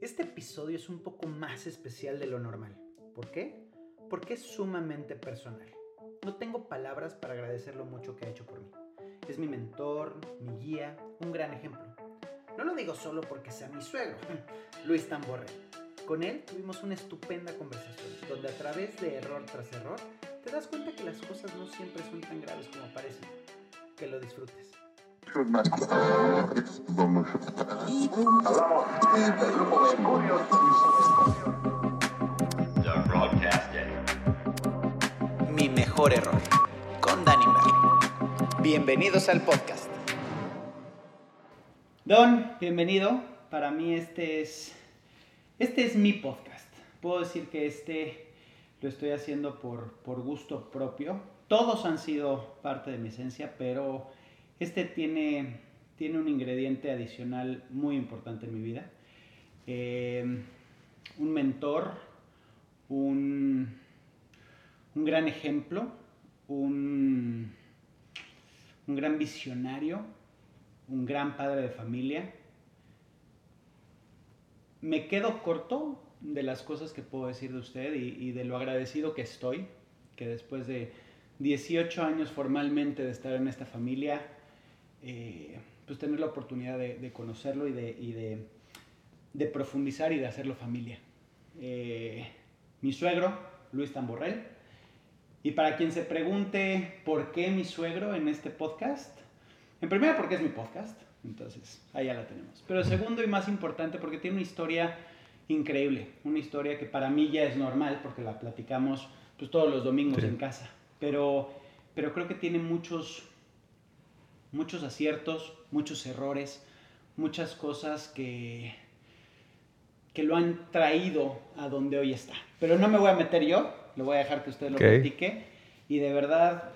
Este episodio es un poco más especial de lo normal. ¿Por qué? Porque es sumamente personal. No tengo palabras para agradecer lo mucho que ha hecho por mí. Es mi mentor, mi guía, un gran ejemplo. No lo digo solo porque sea mi suegro, Luis Tamborre. Con él tuvimos una estupenda conversación, donde a través de error tras error, te das cuenta que las cosas no siempre son tan graves como parecen. Que lo disfrutes. Mi mejor error, con Danny Merlin. Bienvenidos al podcast. Don, bienvenido. Para mí este es, este es mi podcast. Puedo decir que este lo estoy haciendo por, por gusto propio. Todos han sido parte de mi esencia, pero este tiene, tiene un ingrediente adicional muy importante en mi vida. Eh, un mentor, un, un gran ejemplo, un, un gran visionario, un gran padre de familia. Me quedo corto de las cosas que puedo decir de usted y, de lo agradecido que estoy, que después de 18 años formalmente de estar en esta familia, eh, pues tener la oportunidad de, conocerlo y, de, de, profundizar y de hacerlo familia. Eh, mi suegro, Luis Tamborrell, y para quien se pregunte por qué mi suegro en este podcast, en primera porque es mi podcast, entonces ahí ya la tenemos. Pero segundo y más importante porque tiene una historia increíble, una historia que para mí ya es normal porque la platicamos pues todos los domingos en casa, pero, pero creo que tiene muchos, muchos aciertos, muchos errores, muchas cosas que, que lo han traído a donde hoy está. Pero no me voy a meter yo, lo voy a dejar que usted lo platique y de verdad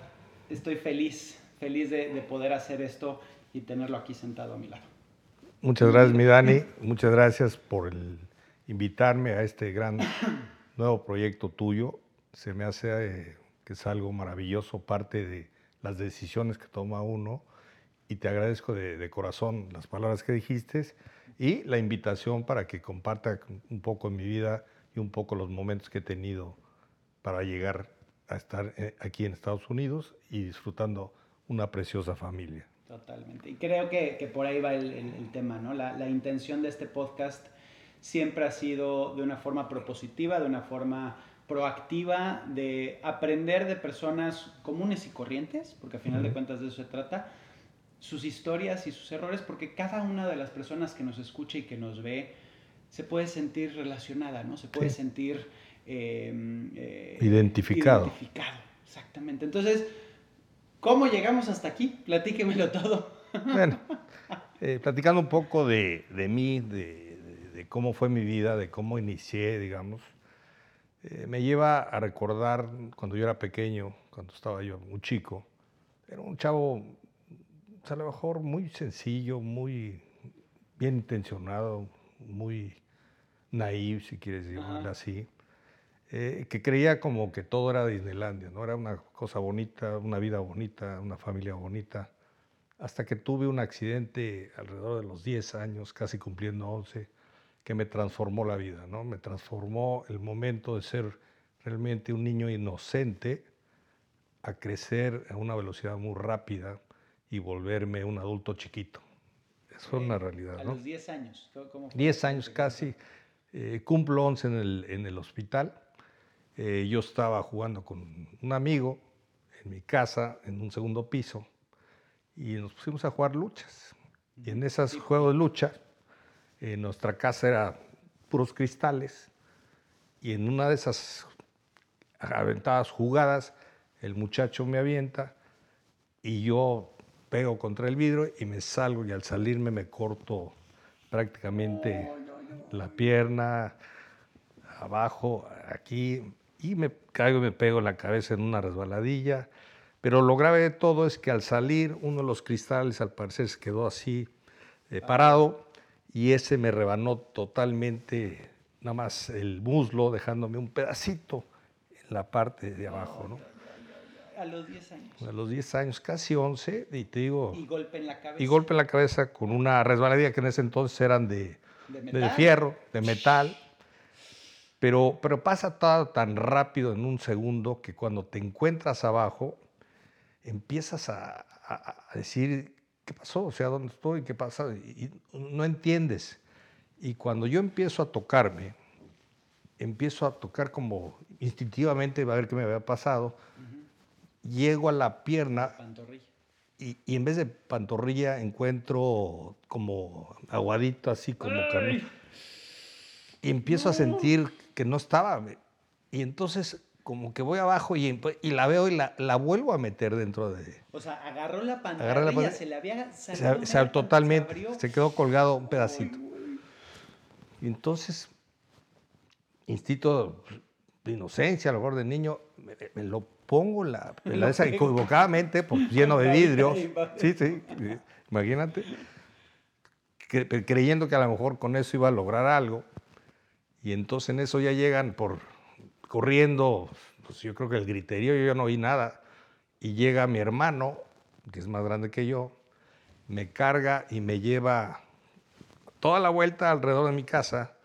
estoy feliz, feliz de, de poder hacer esto y tenerlo aquí sentado a mi lado. Muchas gracias, mi Dani. Muchas gracias por el invitarme a este gran nuevo proyecto tuyo. Se me hace eh, que es algo maravilloso, parte de las decisiones que toma uno. Y te agradezco de, corazón las palabras que dijiste y la invitación para que comparta un poco en mi vida y un poco los momentos que he tenido para llegar a estar eh, aquí en Estados Unidos y disfrutando una preciosa familia. Totalmente. Y creo que, que por ahí va el, el, tema, ¿no? La, la, intención de este podcast siempre ha sido de una forma propositiva, de una forma proactiva, de aprender de personas comunes y corrientes, porque al final de cuentas de eso se trata, sus historias y sus errores, porque cada una de las personas que nos escucha y que nos ve se puede sentir relacionada, ¿no? Se puede sentir... Em, eh, identificado. Identificado, exactamente. Entonces, ¿cómo llegamos hasta aquí? Platíquemelo todo. Bueno, eh, platicando un poco de, de mí, de, de cómo fue mi vida, de cómo inicié, digamos, eh, me lleva a recordar cuando yo era pequeño, cuando estaba yo muy chico, era un chavo, a lo mejor muy sencillo, muy bien intencionado, muy naive, si quieres decirlo así, eh, que creía como que todo era Disneylandia, ¿no? Era una cosa bonita, una vida bonita, una familia bonita, hasta que tuve un accidente alrededor de los 10 años, casi cumpliendo 11, que me transformó la vida, ¿no? Me transformó el momento de ser realmente un niño inocente a crecer a una velocidad muy rápida y volverme un adulto chiquito. Es una realidad, ¿no? A los 10 años. ¿Cómo 10 años casi. Eh, cumplo 11 en el, en el hospital. Eh, yo estaba jugando con un amigo en mi casa, en un segundo piso, y nos pusimos a jugar luchas. Y en esos juegos de lucha, en nuestra casa era puros cristales y en una de esas aventadas jugadas el muchacho me avienta y yo pego contra el vidrio y me salgo y al salirme me corto prácticamente la pierna abajo, aquí, y me caigo y me pego la cabeza en una resbaladilla. Pero lo grave de todo es que al salir uno de los cristales al parecer se quedó así eh, parado y ese me rebanó totalmente, nada más el muslo, dejándome un pedacito en la parte de abajo, ¿no? A los 10 años. A los 10 años, casi 11, y te digo... Y golpe en la cabeza. Y golpe en la cabeza con una resbaladilla que en ese entonces eran de de, fierro, de metal. Pero, pero pasa todo tan rápido en un segundo que cuando te encuentras abajo, empiezas a, decir, ¿qué pasó? O sea, ¿dónde estoy? ¿Qué pasa? Y, no entiendes. Y cuando yo empiezo a tocarme, empiezo a tocar como instintivamente, a ver qué me había pasado, llego a la pierna. Y, y, en vez de pantorrilla encuentro como aguadito, así como carne. Y empiezo a sentir que no estaba. Y entonces como que voy abajo y, y la veo y la, la, vuelvo a meter dentro de... O sea, agarró la pantorrilla, se le había salido... Se, totalmente, se, quedó colgado un pedacito. Y entonces, instinto de inocencia, a lo mejor de niño, me, lo pongo la, esa equivocadamente, pues, lleno de vidrio. Sí, sí, imagínate. creyendo que a lo mejor con eso iba a lograr algo. Y entonces en eso ya llegan por corriendo, pues yo creo que el griterío, yo ya no oí nada. Y llega mi hermano, que es más grande que yo, me carga y me lleva toda la vuelta alrededor de mi casa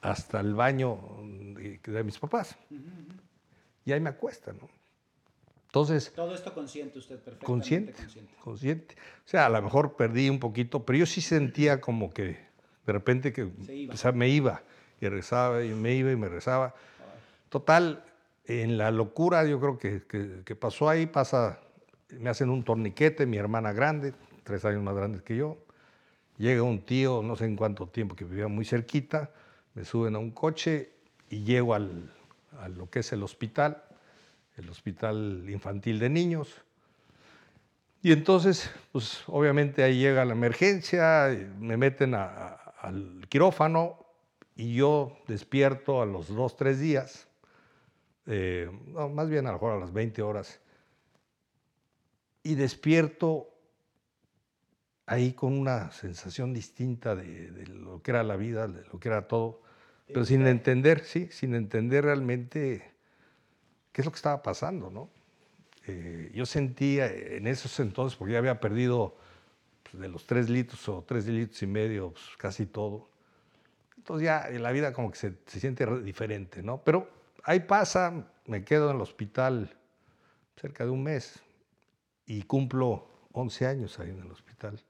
hasta el baño de, mis papás. Y ahí me acuesta, ¿no? Entonces... Todo esto consciente usted, perfectamente consciente, consciente. O sea, a lo mejor perdí un poquito, pero yo sí sentía como que de repente que me iba y rezaba y me iba y me rezaba. Total, en la locura yo creo que, que, pasó ahí, pasa, me hacen un torniquete, mi hermana grande, tres años más grande que yo, llega un tío, no sé en cuánto tiempo, que vivía muy cerquita, me suben a un coche y llego al, a lo que es el hospital, el hospital infantil de niños. Y entonces, pues obviamente ahí llega la emergencia, me meten al quirófano y yo despierto a los dos, tres días, eh, más bien a lo mejor a las 20 horas, y despierto ahí con una sensación distinta de, de, lo que era la vida, de lo que era todo, pero sin entender, sí, sin entender realmente qué es lo que estaba pasando, ¿no? Eh, yo sentía en esos entonces, porque ya había perdido pues, de los tres litros o tres litros y medio, pues, casi todo. Entonces ya la vida como que se, se, siente diferente, ¿no? Pero ahí pasa, me quedo en el hospital cerca de un mes y cumplo 11 años ahí en el hospital.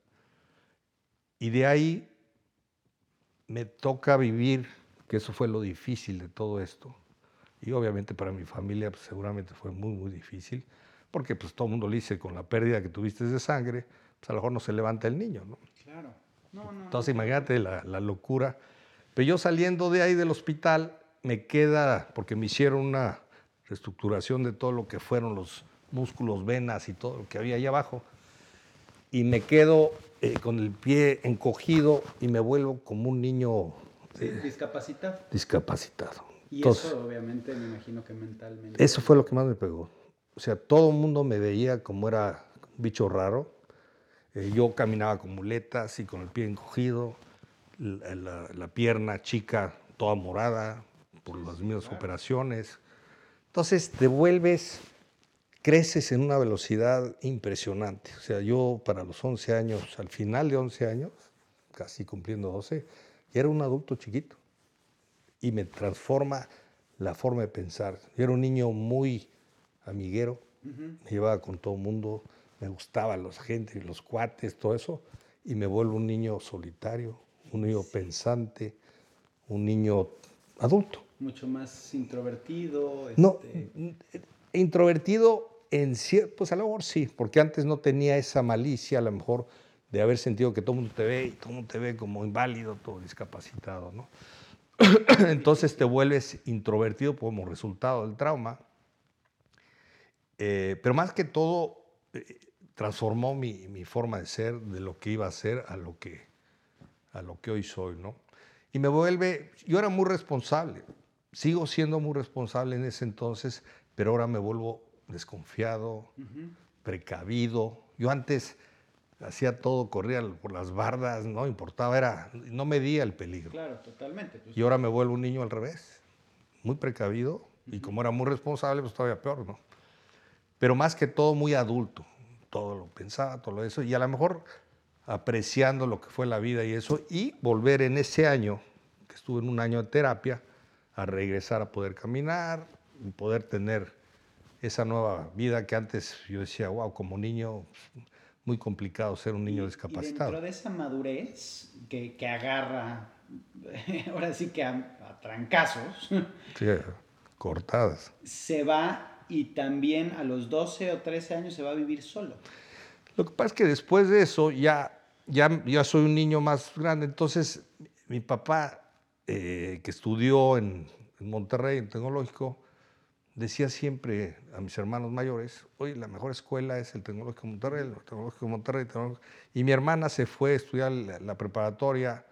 Y de ahí me toca vivir que eso fue lo difícil de todo esto. Y obviamente para mi familia pues, seguramente fue muy, muy difícil, porque pues todo el mundo le dice, con la pérdida que tuviste de sangre, pues a lo mejor no se levanta el niño, ¿no? Claro. Entonces imagínate la, la, locura. Pero yo saliendo de ahí del hospital, me queda, porque me hicieron una reestructuración de todo lo que fueron los músculos, venas y todo lo que había ahí abajo, y me quedo eh, con el pie encogido y me vuelvo como un niño discapacitado. Discapacitado. Y eso obviamente me imagino que mentalmente. Eso fue lo que más me pegó. O sea, todo el mundo me veía como era un bicho raro. Eh, yo caminaba con muletas y con el pie encogido, la, pierna chica toda morada por las mismas operaciones. Entonces te vuelves, creces en una velocidad impresionante. O sea, yo para los 11 años, al final de 11 años, casi cumpliendo 12, era un adulto chiquito y me transforma la forma de pensar. Yo era un niño muy amiguero, me llevaba con todo el mundo, me gustaba la gente, los cuates, todo eso, y me vuelvo un niño solitario, un niño pensante, un niño adulto. Mucho más introvertido. No, este introvertido en cierto, pues a lo mejor sí, porque antes no tenía esa malicia, a lo mejor de haber sentido que todo el mundo te ve y todo el mundo te ve como inválido, todo discapacitado, ¿no? Entonces te vuelves introvertido como resultado del trauma. Eh, pero más que todo, eh, transformó mi, mi, forma de ser, de lo que iba a ser a lo que, a lo que hoy soy, ¿no? Y me vuelve, yo era muy responsable, sigo siendo muy responsable en ese entonces, pero ahora me vuelvo desconfiado, precavido. Yo antes hacía todo, corría por las bardas, no importaba, era, no medía el peligro. Claro, totalmente. Pues. Y ahora me vuelvo un niño al revés, muy precavido, y como era muy responsable, pues todavía peor, ¿no? Pero más que todo muy adulto, todo lo pensaba, todo eso, y a lo mejor apreciando lo que fue la vida y eso, y volver en ese año, que estuve en un año de terapia, a regresar a poder caminar, y poder tener esa nueva vida que antes yo decía, wow, como niño, muy complicado ser un niño discapacitado. Y dentro de esa madurez que, que agarra, ahora sí que a, a trancazos. Sí, cortadas. Se va y también a los 12 o 13 años se va a vivir solo. Lo que pasa es que después de eso ya, ya, ya soy un niño más grande, entonces mi papá, eh, que estudió en, en Monterrey, en tecnológico, decía siempre a mis hermanos mayores, oye, la mejor escuela es el Tecnológico de Monterrey, el Tecnológico de Monterrey. Y mi hermana se fue a estudiar la, la, preparatoria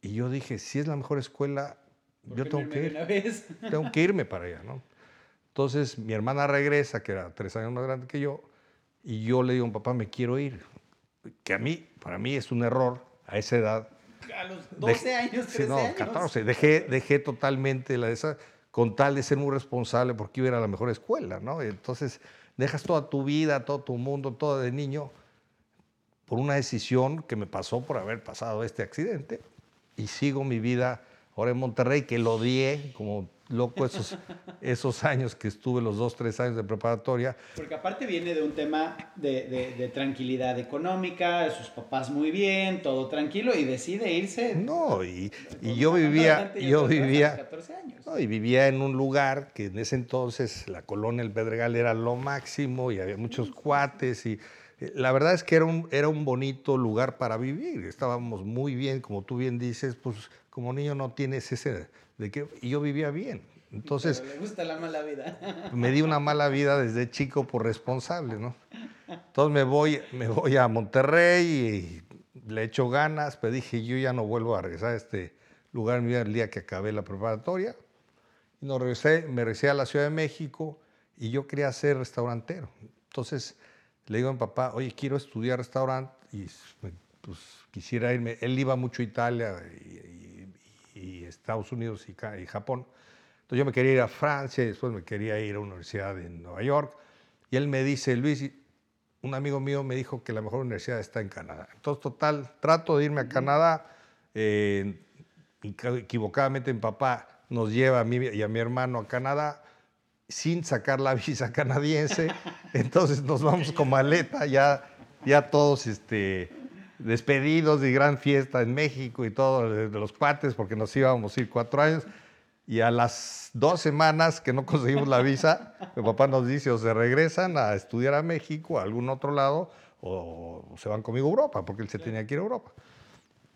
y yo dije, si es la mejor escuela, yo tengo que ir. Tengo que irme para allá, ¿no? Entonces mi hermana regresa, que era tres años más grande que yo, y yo le digo, papá, me quiero ir. Que a mí, para mí es un error a esa edad. A los 12 dejé, años, 13 sí, no, años. 14. Dejé, dejé totalmente la de esa con tal de ser muy responsable porque iba a la mejor escuela, ¿no? Entonces dejas toda tu vida, todo tu mundo, todo de niño, por una decisión que me pasó por haber pasado este accidente y sigo mi vida ahora en Monterrey, que lo odié como loco esos, esos años que estuve, los dos, tres años de preparatoria. Porque aparte viene de un tema de, de, de, tranquilidad económica, de sus papás muy bien, todo tranquilo, y decide irse. No, y, y yo vivía, yo vivía, 14 años. No, y vivía en un lugar que en ese entonces la colonia El Pedregal era lo máximo y había muchos cuates y eh, la verdad es que era un, era un bonito lugar para vivir. Estábamos muy bien, como tú bien dices, pues como niño no tienes ese de que y yo vivía bien. Entonces, Pero le gusta la mala vida. Me di una mala vida desde chico por responsable, ¿no? Entonces me voy, me voy a Monterrey y le echo ganas, pero dije, yo ya no vuelvo a regresar a este lugar el día que acabé la preparatoria. Y no regresé, me regresé a la Ciudad de México y yo quería ser restaurantero. Entonces le digo a mi papá, oye, quiero estudiar restaurante y pues quisiera irme. Él iba mucho a Italia y, y, Estados Unidos y, y, Japón. Entonces yo me quería ir a Francia y después me quería ir a una universidad en Nueva York. Y él me dice, Luis, un amigo mío me dijo que la mejor universidad está en Canadá. Entonces, total, trato de irme a Canadá. Eh, equivocadamente mi papá nos lleva a mí y a mi hermano a Canadá sin sacar la visa canadiense. Entonces nos vamos con maleta, ya, ya todos este, despedidos y gran fiesta en México y todo de, los cuates, porque nos íbamos a ir cuatro años. Y a las dos semanas que no conseguimos la visa, mi papá nos dice o se regresan a estudiar a México, a algún otro lado, o, se van conmigo a Europa, porque él se tenía que ir a Europa.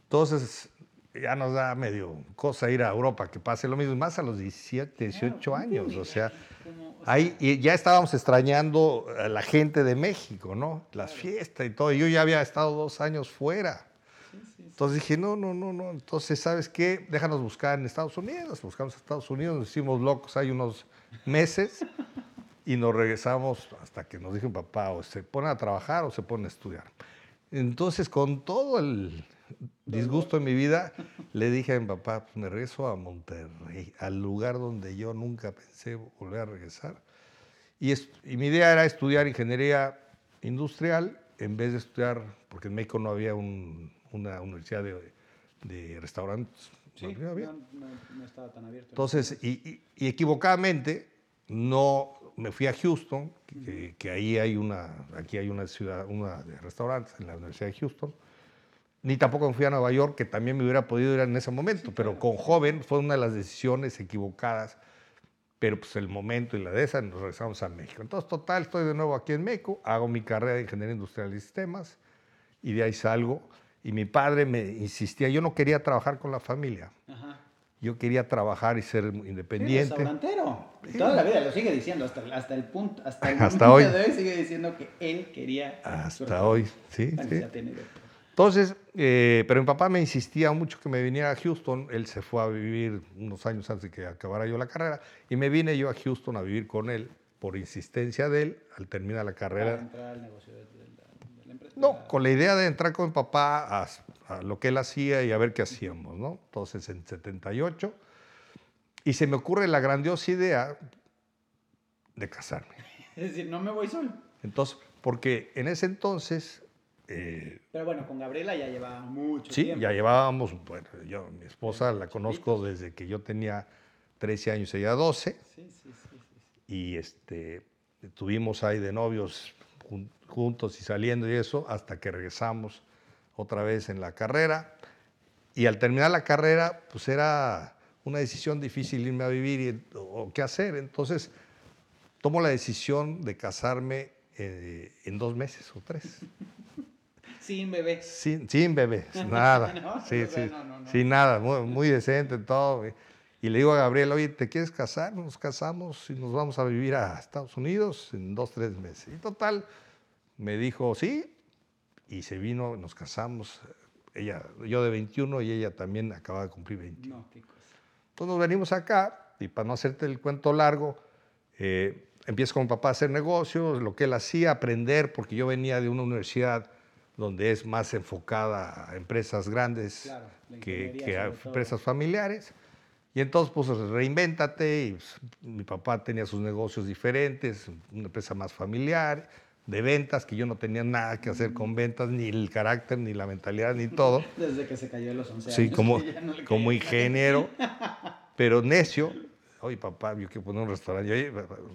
Entonces, ya nos da medio cosa ir a Europa, que pase lo mismo, más a los 17, 18 claro, años, o sea, ahí y ya estábamos extrañando a la gente de México, ¿no? Las claro. fiestas y todo, yo ya había estado dos años fuera. Sí, sí, sí. Entonces dije, no, no, no, no, entonces, ¿sabes qué? Déjanos buscar en Estados Unidos, buscamos a Estados Unidos, nos hicimos locos hay unos meses y nos regresamos hasta que nos dijo papá, o se ponen a trabajar o se ponen a estudiar. Entonces, con todo el, disgusto en mi vida, le dije a mi papá, pues me regreso a Monterrey, al lugar donde yo nunca pensé volver a regresar. Y, es, y, mi idea era estudiar ingeniería industrial en vez de estudiar, porque en México no había un, una universidad de, de restaurantes. Sí, no, había. No, no, estaba tan abierto. Entonces, y, y, y, equivocadamente, no me fui a Houston, que, que, ahí hay una, aquí hay una ciudad, una de restaurantes en la Universidad de Houston, ni tampoco me fui a Nueva York, que también me hubiera podido ir en ese momento, pero con joven fue una de las decisiones equivocadas, pero pues el momento y la de esa nos regresamos a México. Entonces, total, estoy de nuevo aquí en México, hago mi carrera de Ingeniería Industrial y Sistemas, y de ahí salgo, y mi padre me insistía, yo no quería trabajar con la familia, Ajá. yo quería trabajar y ser independiente. Restaurantero, sí. toda la vida lo sigue diciendo, hasta, hasta el punto, hasta el hasta hoy. de hoy sigue diciendo que él quería... Hasta hoy, sí, sí. Entonces, eh, pero mi papá me insistía mucho que me viniera a Houston. Él se fue a vivir unos años antes de que acabara yo la carrera. Y me vine yo a Houston a vivir con él por insistencia de él al terminar la carrera. Entrar al negocio de, de, la, de la, empresa. No, con la idea de entrar con mi papá a, a, lo que él hacía y a ver qué hacíamos, ¿no? Entonces, en 78. Y se me ocurre la grandiosa idea de casarme. Es decir, no me voy solo. Entonces, porque en ese entonces Eh, Pero bueno, con Gabriela ya llevaba mucho sí, tiempo. ya llevábamos, bueno, yo, mi esposa la conozco desde que yo tenía 13 años, ella 12, Sí, sí, sí, sí, sí. y este, tuvimos ahí de novios jun- juntos y saliendo y eso, hasta que regresamos otra vez en la carrera. Y al terminar la carrera, pues era una decisión difícil irme a vivir y, o qué hacer. Entonces, tomo la decisión de casarme eh, en dos meses o tres. Sin bebé. Sin, sin bebé, nada. No, sí, sí, no, no, no. sin nada, muy, muy decente todo. Y le digo a Gabriel, oye, ¿te quieres casar? Nos casamos y nos vamos a vivir a Estados Unidos en dos, tres meses. Y total, me dijo, sí, y se vino, nos casamos. Ella, yo de 21 y ella también acaba de cumplir 21. No, qué cosa. Entonces nos venimos acá y para no hacerte el cuento largo, eh, empiezo con mi papá a hacer negocios, lo que él hacía, aprender, porque yo venía de una universidad donde es más enfocada a empresas grandes Claro, la que, que a todo. empresas familiares. Y entonces, pues reinvéntate. Y, pues, mi papá tenía sus negocios diferentes, una empresa más familiar, de ventas, que yo no tenía nada que hacer con ventas, ni el carácter, ni la mentalidad, ni todo. Desde que se cayó de los 11 Sí, años. como, que ya no como ingeniero, pero necio. Oye, papá, yo quiero poner un restaurante. Oye,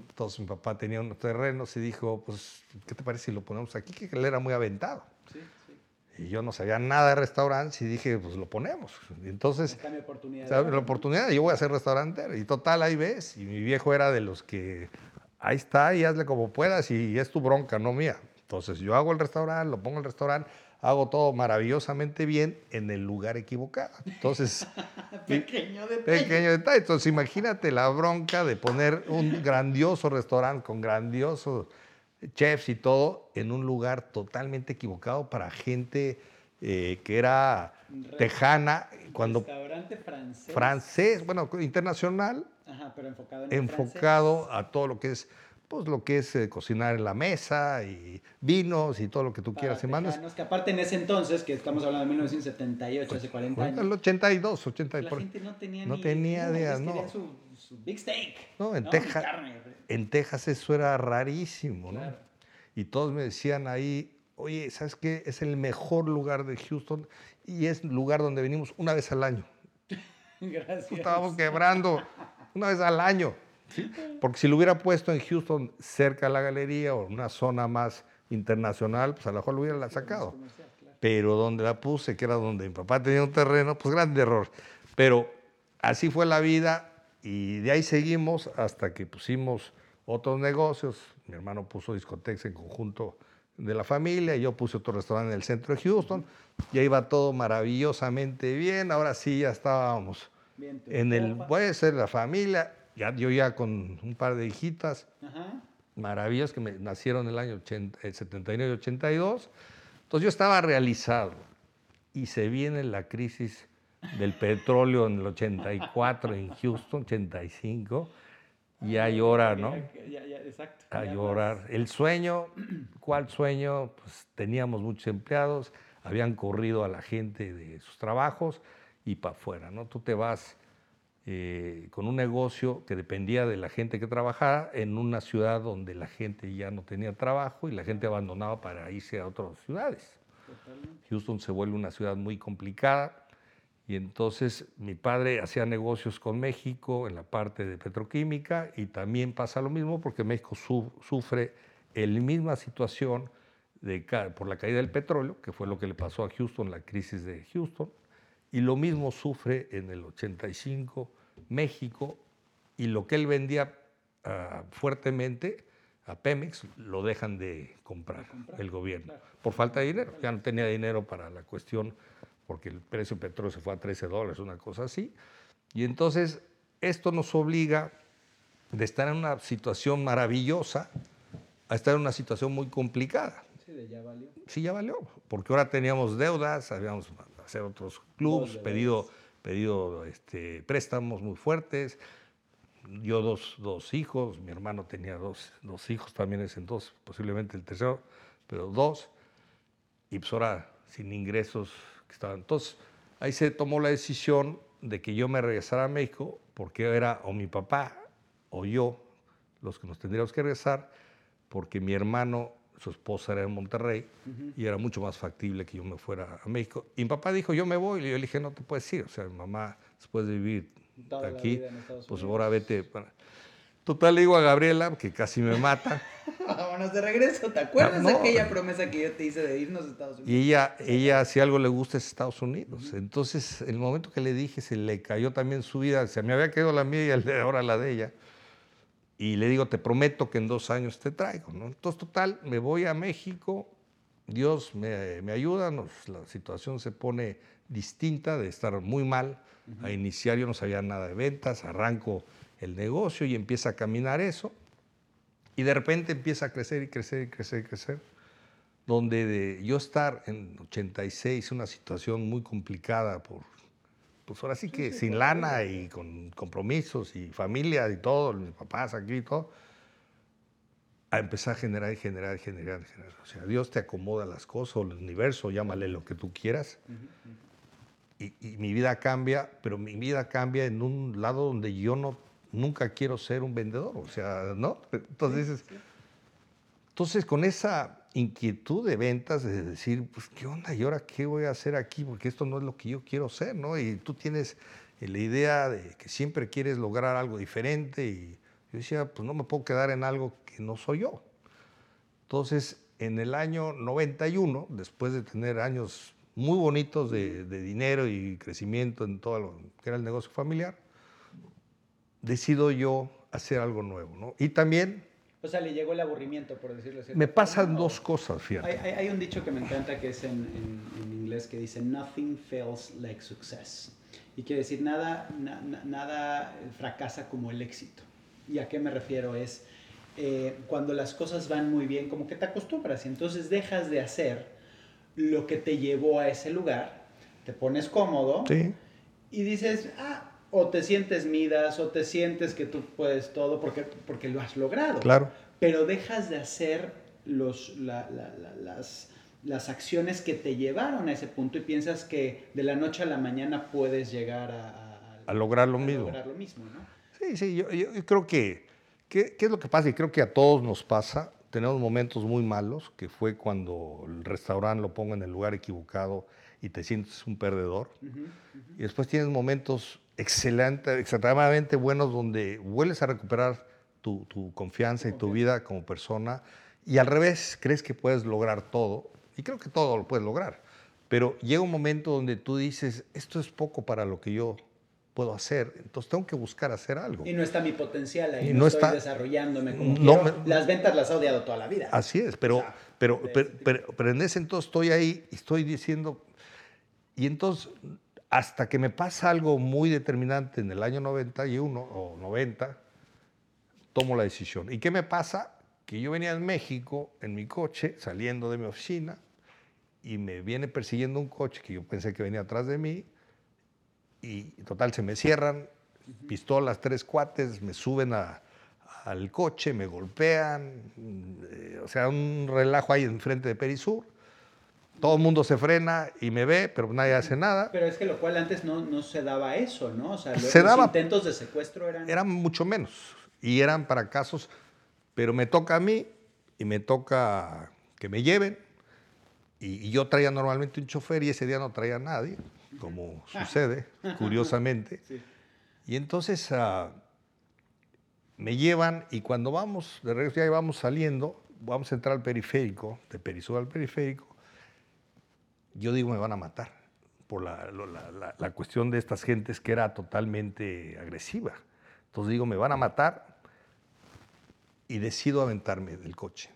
entonces mi papá tenía unos terrenos y dijo, pues, ¿qué te parece si lo ponemos aquí? Que él era muy aventado. Y yo no sabía nada de restaurantes y dije, pues lo ponemos. Entonces, la oportunidad, yo voy a ser restaurantero. Y total, ahí ves. Y mi viejo era de los que, ahí está, y hazle como puedas y es tu bronca, no mía. Entonces yo hago el restaurante, lo pongo en el restaurante, hago todo maravillosamente bien en el lugar equivocado. Entonces... Pequeño detalle. Pequeño detalle. Entonces, imagínate la bronca de poner un grandioso restaurante con grandiosos chefs y todo en un lugar totalmente equivocado para gente eh, que era tejana, cuando Restaurante francés. francés, bueno, internacional, Ajá, pero enfocado en el enfocado a todo lo que es, pues lo que es eh, cocinar en la mesa y vinos y todo lo que tú francés quieras y para tejanos, que aparte en ese entonces, que estamos hablando de 1978, hace 40 El años, 82, 80 y la por- gente no tenía no ni tenía idea, no. Su, su big steak. No, en Mi Texas- carne. En Texas eso era rarísimo, ¿no? Claro. Y todos me decían ahí, oye, ¿sabes qué? Es el mejor lugar de Houston y es lugar donde venimos una vez al año. Gracias. Estábamos quebrando una vez al año. ¿sí? Porque si lo hubiera puesto en Houston, cerca de la galería o en una zona más internacional, pues a lo mejor lo hubiera sacado. Pero donde la puse, que era donde mi papá tenía un terreno, pues grande error. Pero así fue la vida y de ahí seguimos hasta que pusimos otros negocios. Mi hermano puso discotecas en conjunto de la familia, y yo puse otro restaurante en el centro de Houston, y ahí va todo maravillosamente bien. Ahora sí ya estábamos Bien, en el, puede ser la familia, ya, yo ya con un par de hijitas, Ajá. maravillas que me nacieron en el año 80, eh, 79 y 82. Entonces yo estaba realizado y se viene la crisis del petróleo en el 84 en Houston, 85, y a llorar, ¿no? Ya, ya, exacto. A llorar. El sueño, ¿cuál sueño? Pues teníamos muchos empleados, habían corrido a la gente de sus trabajos y para afuera, ¿no? Tú te vas eh, con un negocio que dependía de la gente que trabajara en una ciudad donde la gente ya no tenía trabajo y la gente abandonaba para irse a otras ciudades. totalmente. Houston se vuelve una ciudad muy complicada y entonces mi padre hacía negocios con México en la parte de petroquímica y también pasa lo mismo porque México su- sufre la misma situación de por la caída del petróleo, que fue lo que le pasó a Houston, la crisis de Houston, y lo mismo sufre en el 85 México y lo que él vendía ah, fuertemente a Pemex lo dejan de comprar, comprar, el gobierno claro. por falta de dinero. Ya no tenía dinero para la cuestión porque el precio del petróleo se fue a 13 dólares, una cosa así. Y entonces esto nos obliga de estar en una situación maravillosa a estar en una situación muy complicada. Sí, de ya valió. Sí, ya valió, porque ahora teníamos deudas, habíamos hacer otros clubs, pedido, pedido este, préstamos muy fuertes. Yo dos, dos hijos, mi hermano tenía dos, dos hijos también ese entonces, posiblemente el tercero, pero dos. Y pues ahora sin ingresos que estaban. Entonces ahí se tomó la decisión de que yo me regresara a México, porque era o mi papá o yo los que nos tendríamos que regresar, porque mi hermano su esposa era en Monterrey y era mucho más factible que yo me fuera a México. Y mi papá dijo, yo me voy. Y yo le dije, no te puedes ir. O sea, mi mamá, después de vivir aquí, pues ahora vete. Total, le digo a Gabriela, que casi me mata. Vámonos de regreso. ¿Te acuerdas de aquella promesa que yo te hice de irnos a Estados Unidos? Y ella, ella si algo le gusta es Estados Unidos. Entonces, el momento que le dije, se le cayó también su vida. Se me había quedado la mía y ahora la de ella. Y le digo, te prometo que en dos años te traigo. ¿no? Entonces, total, me voy a México. Dios me, me ayuda. la situación se pone distinta de estar muy mal. A iniciar yo no sabía nada de ventas. Arranco el negocio y empieza a caminar eso. Y de repente empieza a crecer y crecer y crecer y crecer. Donde de yo estar en 86, una situación muy complicada por, pues ahora sí que sin lana y con compromisos y familia y todo, mis papás aquí y todo, a empezar a generar y generar y generar, generar. O sea, Dios te acomoda las cosas, el universo, llámale lo que tú quieras. y, y, mi vida cambia, pero mi vida cambia en un lado donde yo no nunca quiero ser un vendedor, o sea, ¿no? Entonces entonces con esa inquietud de ventas, de decir, pues, ¿qué onda? ¿Y ahora qué voy a hacer aquí? Porque esto no es lo que yo quiero ser, ¿no? Y tú tienes la idea de que siempre quieres lograr algo diferente y yo decía, pues no me puedo quedar en algo que no soy yo. Entonces, en el año 91, después de tener años muy bonitos de, de dinero y crecimiento en todo lo que era el negocio familiar, decido yo hacer algo nuevo, ¿no? Y también... O sea, le llegó el aburrimiento, por decirlo así. Me pasan dos cosas, fíjate. Hay, hay, un dicho que me encanta que es en, en, inglés que dice, nothing fails like success. Y quiere decir, nada, nada fracasa como el éxito. ¿Y a qué me refiero? Es eh, cuando las cosas van muy bien, como que te acostumbras y entonces dejas de hacer lo que te llevó a ese lugar, te pones cómodo sí. y dices, ah, o te sientes midas, o te sientes que tú puedes todo porque, porque lo has logrado. Claro. Pero dejas de hacer los, las, las acciones que te llevaron a ese punto y piensas que de la noche a la mañana puedes llegar a, a, lograr lo mismo. Lograr lo mismo ¿no? Sí, sí, yo, yo creo que, ¿qué, ¿qué es lo que pasa? Y creo que a todos nos pasa. Tenemos momentos muy malos, que fue cuando el restaurante lo pongo en el lugar equivocado y te sientes un perdedor. Y después tienes momentos excelente, extremadamente buenos donde vuelves a recuperar tu, confianza y tu vida como persona y al revés, crees que puedes lograr todo y creo que todo lo puedes lograr, pero llega un momento donde tú dices, esto es poco para lo que yo puedo hacer, entonces tengo que buscar hacer algo. Y no está mi potencial ahí, no, estoy desarrollándome como no las ventas las he odiado toda la vida. Así es, pero, pero, pero, pero, en ese entonces estoy ahí y estoy diciendo, y entonces hasta que me pasa algo muy determinante en el año 91 o 90, tomo la decisión. ¿Y qué me pasa? Que yo venía en México en mi coche, saliendo de mi oficina, y me viene persiguiendo un coche que yo pensé que venía atrás de mí, y total se me cierran, pistolas, tres cuates, me suben al coche, me golpean, eh, o sea, un relajo ahí enfrente de Perisur todo el mundo se frena y me ve, pero nadie hace nada. Pero es que lo cual antes no, no se daba eso, ¿no? O sea, los, intentos de secuestro eran... Eran mucho menos y eran para casos, pero me toca a mí y me toca que me lleven y, yo traía normalmente un chofer y ese día no traía a nadie, como sucede, curiosamente. Y entonces uh, me llevan y cuando vamos, de regreso ya vamos saliendo, vamos a entrar al periférico, de Perisur al periférico, yo digo me van a matar por la, la, cuestión de estas gentes que era totalmente agresiva. Entonces digo, me van a matar y decido aventarme del coche.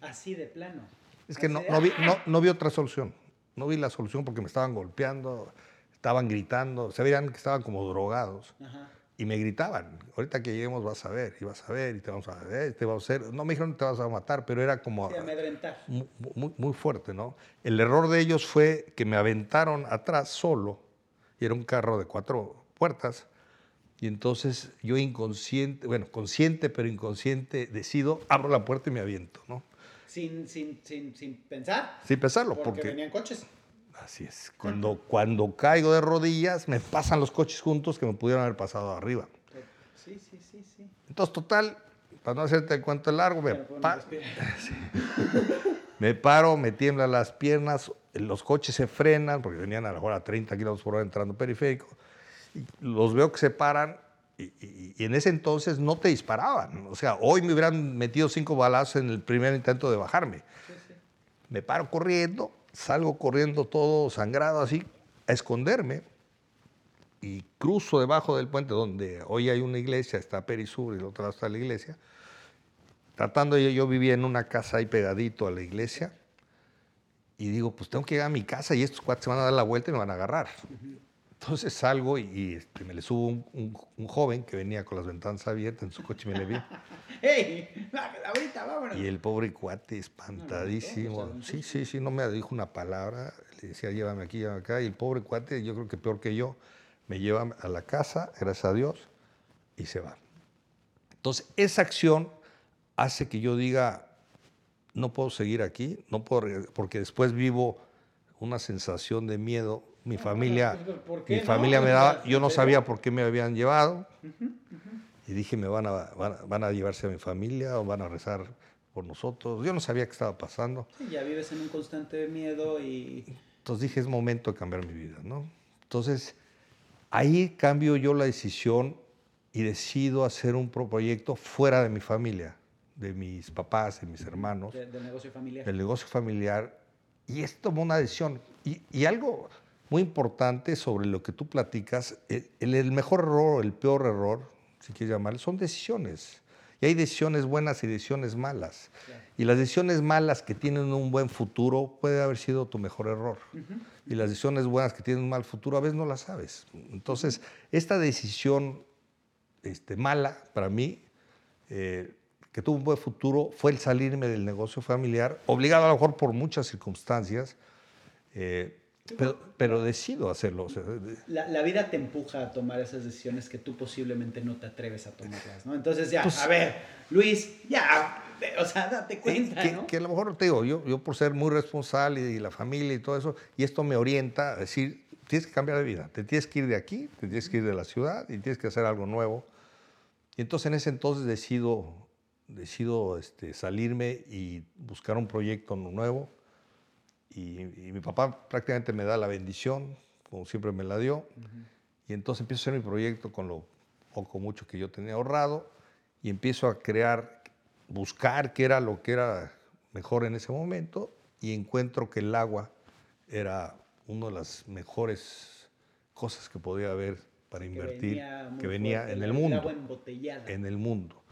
Así de plano. Es que no, no, vi, no, no, vi, otra solución. No vi la solución porque me estaban golpeando, estaban gritando, se veían que estaban como drogados. Ajá y me gritaban, ahorita que lleguemos vas a ver, y vas a ver, y te vamos a ver, te vamos a hacer, no me dijeron te vas a matar, pero era como muy, muy, fuerte, ¿no? El error de ellos fue que me aventaron atrás solo, y era un carro de cuatro puertas, y entonces yo inconsciente, bueno, consciente pero inconsciente, decido, abro la puerta y me aviento, ¿no? Sin, sin, sin, sin pensar. Sin pensarlo, porque, porque venían coches. Así es. Cuando, cuando caigo de rodillas, me pasan los coches juntos que me pudieron haber pasado arriba. Sí, sí, sí, sí. Entonces, total, para no hacerte el cuento largo, me, pa- respira. me paro, me tiemblan las piernas, los coches se frenan, porque venían a lo mejor a 30 kilómetros por hora entrando periférico, y los veo que se paran, y, y- y en ese entonces no te disparaban. O sea, hoy me hubieran metido cinco balazos en el primer intento de bajarme. Me paro corriendo, salgo corriendo todo sangrado así, a esconderme, y cruzo debajo del puente donde hoy hay una iglesia, está Perisur y el otro lado está la iglesia. Tratando yo, yo vivía en una casa ahí pegadito a la iglesia y digo, pues tengo que llegar a mi casa y estos cuates se van a dar la vuelta y me van a agarrar. Entonces salgo y, y, este, me le subo un, un- un joven que venía con las ventanas abiertas en su coche y me le vi. ¡Ey! Ahorita, vámonos. Y el pobre cuate espantadísimo. No, no, Sí, sí, sí, no me dijo una palabra. Le decía, llévame aquí, llévame acá. Y el pobre cuate, yo creo que peor que yo, me lleva a la casa, gracias a Dios, y se va. Entonces, esa acción hace que yo diga, no puedo seguir aquí, no puedo, porque después vivo una sensación de miedo. Mi familia, pues, ¿por qué mi familia me daba, yo no sabía por qué me habían llevado. Y dije, me van a, van, a- van a llevarse a mi familia o van a rezar por nosotros. Yo no sabía qué estaba pasando. Sí, ya vives en un constante miedo y... Entonces dije, es momento de cambiar mi vida, ¿no? Entonces, ahí cambio yo la decisión y decido hacer un pro- proyecto fuera de mi familia, de mis papás, de mis hermanos, de- del negocio familiar. del negocio familiar. Y esto tomó una decisión. Y, y algo muy importante sobre lo que tú platicas, el, el- el mejor error, el peor error, si quieres llamarlo, son decisiones. Y hay decisiones buenas y decisiones malas. Claro. Y las decisiones malas que tienen un buen futuro puede haber sido tu mejor error. Y las decisiones buenas que tienen un mal futuro a veces no las sabes. Entonces, esta decisión este, mala para mí, eh, que tuvo un buen futuro, fue el salirme del negocio familiar, obligado a lo mejor por muchas circunstancias, eh, pero, pero decido hacerlo. o sea, La, la vida te empuja a tomar esas decisiones que tú posiblemente no te atreves a tomarlas, ¿no? Entonces ya, Pues- a ver, Luis, ya, o sea, date cuenta, que, ¿no? que a lo mejor te digo, yo, yo por ser muy responsable y la familia y todo eso, y esto me orienta a decir, tienes que cambiar de vida, te tienes que ir de aquí, te tienes que ir de la ciudad y tienes que hacer algo nuevo. Y entonces en ese entonces decido, decido este, salirme y buscar un proyecto nuevo. Y, y mi papá prácticamente me da la bendición, como siempre me la dio. Y entonces empiezo a hacer mi proyecto con lo poco mucho que yo tenía ahorrado y empiezo a crear, buscar qué era lo que era mejor en ese momento y encuentro que el agua era una de las mejores cosas que podía haber para invertir, que venía fuerte, en el mundo agua embotellada. en el mundo.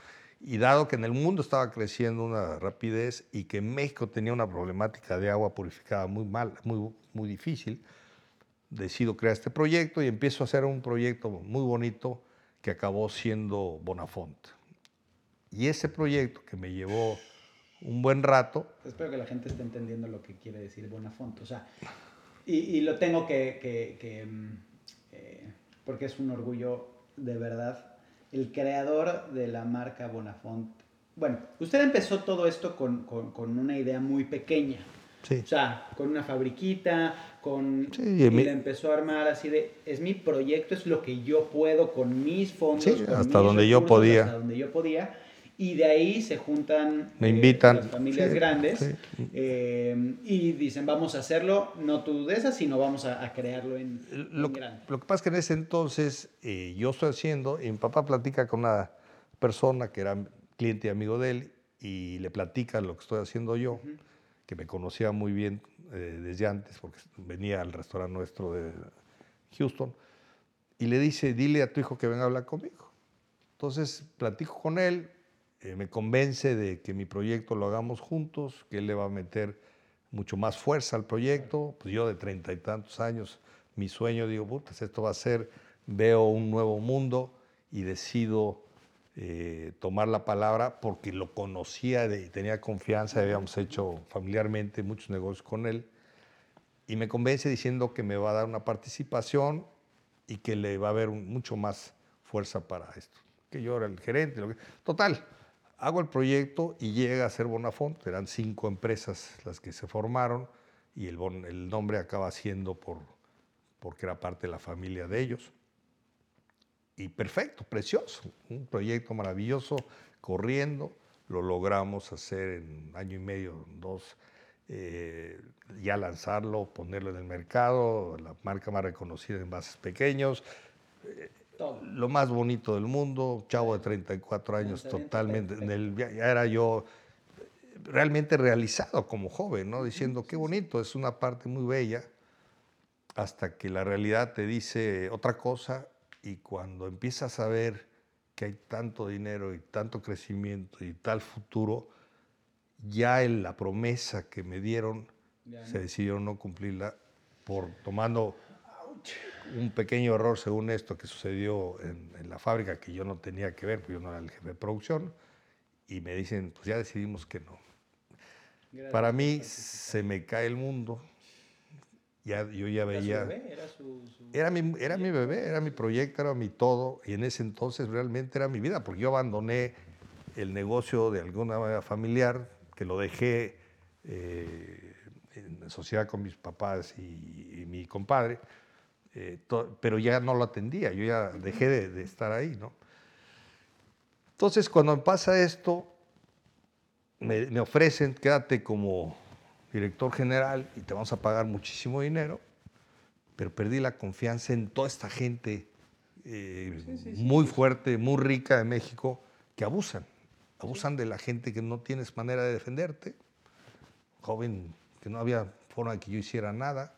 Y dado que en el mundo estaba creciendo una rapidez y que México tenía una problemática de agua purificada muy mal, muy, muy difícil, decido crear este proyecto y empiezo a hacer un proyecto muy bonito que acabó siendo Bonafont. Y ese proyecto que me llevó un buen rato, Espero que la gente esté entendiendo lo que quiere decir Bonafont. O sea, y, y lo tengo que, que- que, mm, eh, porque es un orgullo de verdad. El creador de la marca Bonafont. Bueno, usted empezó todo esto con, con- con una idea muy pequeña. sí, O sea, con una fabriquita, con... Sí, y y mi- la empezó a armar así de, es mi proyecto, es lo que yo puedo con mis fondos. Sí, con hasta mis donde yo podía. Hasta donde yo podía. Y de ahí se juntan Me eh, invitan, las familias sí, grandes sí. eh, y dicen, vamos a hacerlo, no tú de esas, sino vamos a, a crearlo en, Lo, en que- grande. lo que pasa es que en ese entonces eh, yo estoy haciendo, y mi papá platica con una persona que era cliente y amigo de él, y le platica lo que estoy haciendo yo, que me conocía muy bien eh, desde antes, porque venía al restaurante nuestro de Houston, y le dice, dile a tu hijo que venga a hablar conmigo. Entonces platico con él, eh, me convence de que mi proyecto lo hagamos juntos, que él le va a meter mucho más fuerza al proyecto. Pues yo de treinta y tantos años, mi sueño, digo, putas, esto va a ser, veo un nuevo mundo y decido eh, tomar la palabra porque lo conocía y tenía confianza, habíamos hecho familiarmente muchos negocios con él. Y me convence diciendo que me va a dar una participación y que le va a haber mucho más fuerza para esto. Que yo era el gerente. Total, hago el proyecto y llega a ser Bonafont. Eran cinco empresas las que se formaron y el, bon- el nombre acaba siendo por, porque era parte de la familia de ellos. Y perfecto, precioso, un proyecto maravilloso corriendo, lo logramos hacer en año y medio, dos, eh, ya lanzarlo, ponerlo en el mercado, la marca más reconocida en bases pequeños, eh, lo más bonito del mundo, chavo de 34 años, totalmente, en el, ya, ya era yo realmente realizado como joven, ¿no? Diciendo, qué bonito, es una parte muy bella, hasta que la realidad te dice otra cosa y cuando empiezas a ver que hay tanto dinero y tanto crecimiento y tal futuro, ya en la promesa que me dieron se decidió no cumplirla por tomando un pequeño error según esto que sucedió en, en, la fábrica que yo no tenía que ver, porque yo no era el jefe de producción, y me dicen, pues ya decidimos que no. Gracias. Para mí se me cae el mundo. Ya, yo ya veía... ¿Era, ¿Era, su, su... era, mi, era mi bebé, era mi proyecto, era mi todo, y en ese entonces realmente era mi vida, porque yo abandoné el negocio de alguna manera familiar, que lo dejé eh, en sociedad con mis papás y, y mi compadre, eh, pero ya no lo atendía, yo ya dejé de, de, estar ahí, ¿no? Entonces, cuando me pasa esto, me, me, ofrecen, quédate como director general y te vamos a pagar muchísimo dinero, pero perdí la confianza en toda esta gente eh, sí, sí, sí, muy fuerte, muy rica de México, que abusan, abusan de la gente que no tienes manera de defenderte, joven que no había forma de que yo hiciera nada,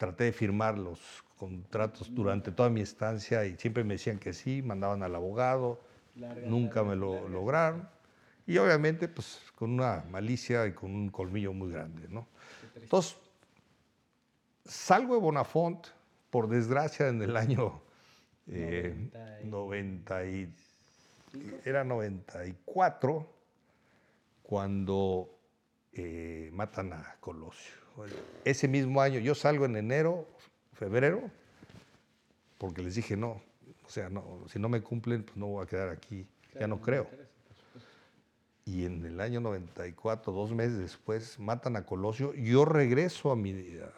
traté de firmar los contratos durante toda mi estancia y siempre me decían que sí, mandaban al abogado, larga, nunca larga, me lo larga. lograron. Y obviamente, pues con una malicia y con un colmillo muy grande, ¿no? Entonces, salgo de Bonafont, por desgracia, en el año eh, 90 y, era 94, cuando eh, matan a Colosio. Ese mismo año, yo salgo en enero, febrero, porque les dije no, o sea, no, si no me cumplen, pues no voy a quedar aquí, claro, ya no creo. Y en el año 94, dos meses después, matan a Colosio. Yo regreso a mi,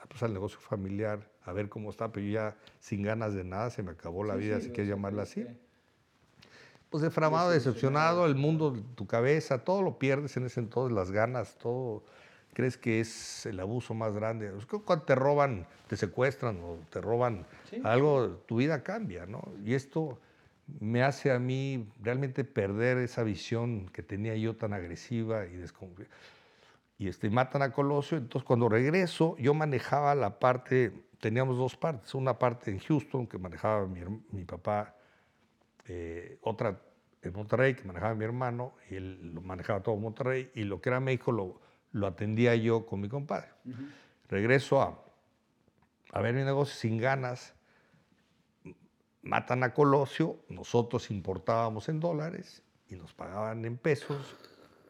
pues, al negocio familiar a ver cómo está, pero yo ya sin ganas de nada, se me acabó la sí, vida, sí, si quieres llamarla así. Pues deframado, decepcionado, el mundo, tu cabeza, todo lo pierdes en ese entonces, las ganas, todo. Crees que es el abuso más grande. Cuando te roban, te secuestran o te roban sí, algo, tu vida cambia, ¿no? Y esto me hace a mí realmente perder esa visión que tenía yo tan agresiva y desconfiada. Y este, matan a Colosio, entonces cuando regreso yo manejaba la parte, teníamos dos partes, una parte en Houston que manejaba mi, mi papá, eh, otra en Monterrey que manejaba mi hermano, y él lo manejaba todo Monterrey, y lo que era México lo, lo atendía yo con mi compadre. Uh -huh. Regreso a, a ver mi negocio sin ganas, matan a Colosio, nosotros importábamos en dólares y nos pagaban en pesos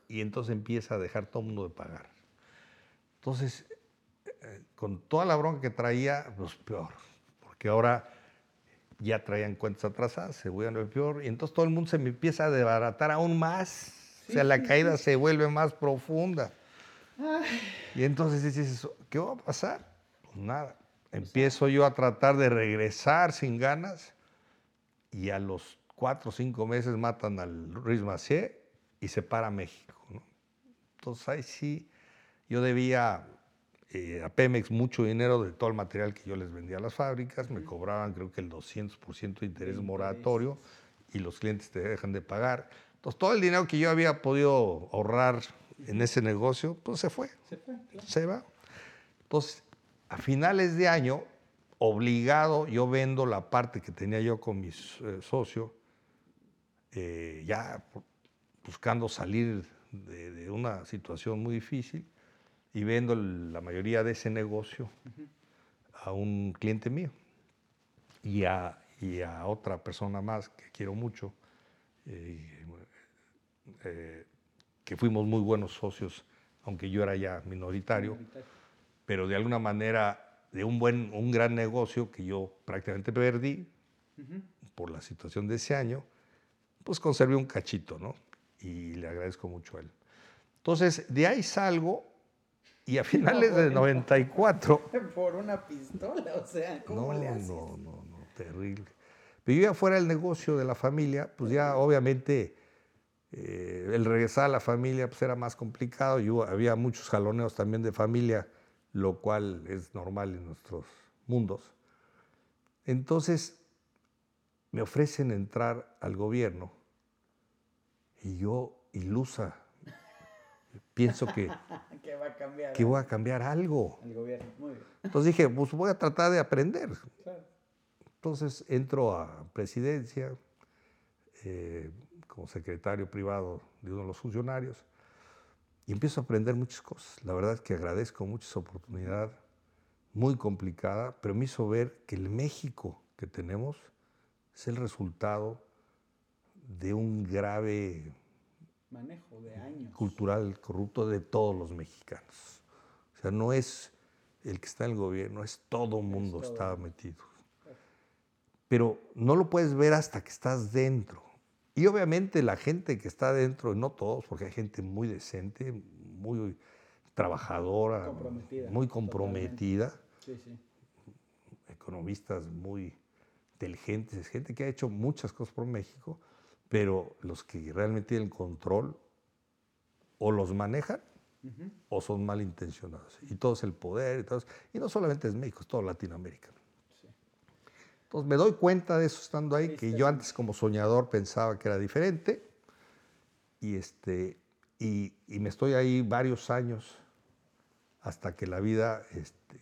y entonces empieza a dejar todo el mundo de pagar. Entonces, eh, con toda la bronca que traía, pues peor, porque ahora ya traían cuentas atrasadas, se vuelve el peor y entonces todo el mundo se me empieza a desbaratar aún más, sí, o sea, la sí, caída sí. se vuelve más profunda. Ay. Y entonces dices, ¿qué va a pasar? Pues nada, empiezo yo a tratar de regresar sin ganas y a los cuatro o cinco meses matan al Ruiz Macié y se para México. ¿no? Entonces ahí sí, yo debía eh, a Pemex mucho dinero de todo el material que yo les vendía a las fábricas, me cobraban creo que el 200% de interés moratorio y los clientes te dejan de pagar. Entonces todo el dinero que yo había podido ahorrar en ese negocio, pues se fue. Se fue, claro. Se va. Entonces, a finales de año, obligado, yo vendo la parte que tenía yo con mi eh, socio, eh, ya buscando salir de, de, una situación muy difícil, y vendo la mayoría de ese negocio a un cliente mío y a, y a, otra persona más que quiero mucho, eh, eh, que fuimos muy buenos socios, aunque yo era ya minoritario, minoritario. pero de alguna manera de un buen, un gran negocio que yo prácticamente perdí uh -huh. por la situación de ese año, pues conservé un cachito, ¿no? Y le agradezco mucho a él. Entonces, de ahí salgo y a finales no, del 94... Por una pistola, o sea, ¿cómo no, le haces? No, no, no, terrible. Pero yo ya fuera del negocio de la familia, pues ya obviamente Eh, el regresar a la familia pues, era más complicado. Yo, había muchos jaloneos también de familia, lo cual es normal en nuestros mundos. Entonces, me ofrecen entrar al gobierno y yo, ilusa, pienso que, que va a cambiar. que voy a cambiar algo. El gobierno, muy bien. Entonces dije, pues voy a tratar de aprender. Claro. Entonces entro a presidencia eh, como secretario privado de uno de los funcionarios y empiezo a aprender muchas cosas. La verdad es que agradezco mucho esa oportunidad, muy complicada, pero me hizo ver que el México que tenemos es el resultado de un grave Manejo de años. cultural corrupto de todos los mexicanos. O sea, no es el que está en el gobierno, es todo el mundo todo. está metido. Pero no lo puedes ver hasta que estás dentro. Y obviamente la gente que está dentro, no todos, porque hay gente muy decente, muy trabajadora, Comprometida, muy comprometida, Sí, sí. economistas muy inteligentes, gente que ha hecho muchas cosas por México, pero los que realmente tienen control o los manejan o son malintencionados. Y todo es el poder, y, todo es- y no solamente es México, es toda Latinoamérica. Sí. Entonces me doy cuenta de eso estando ahí, que yo antes como soñador pensaba que era diferente, y, este, y, y me estoy ahí varios años hasta que la vida este,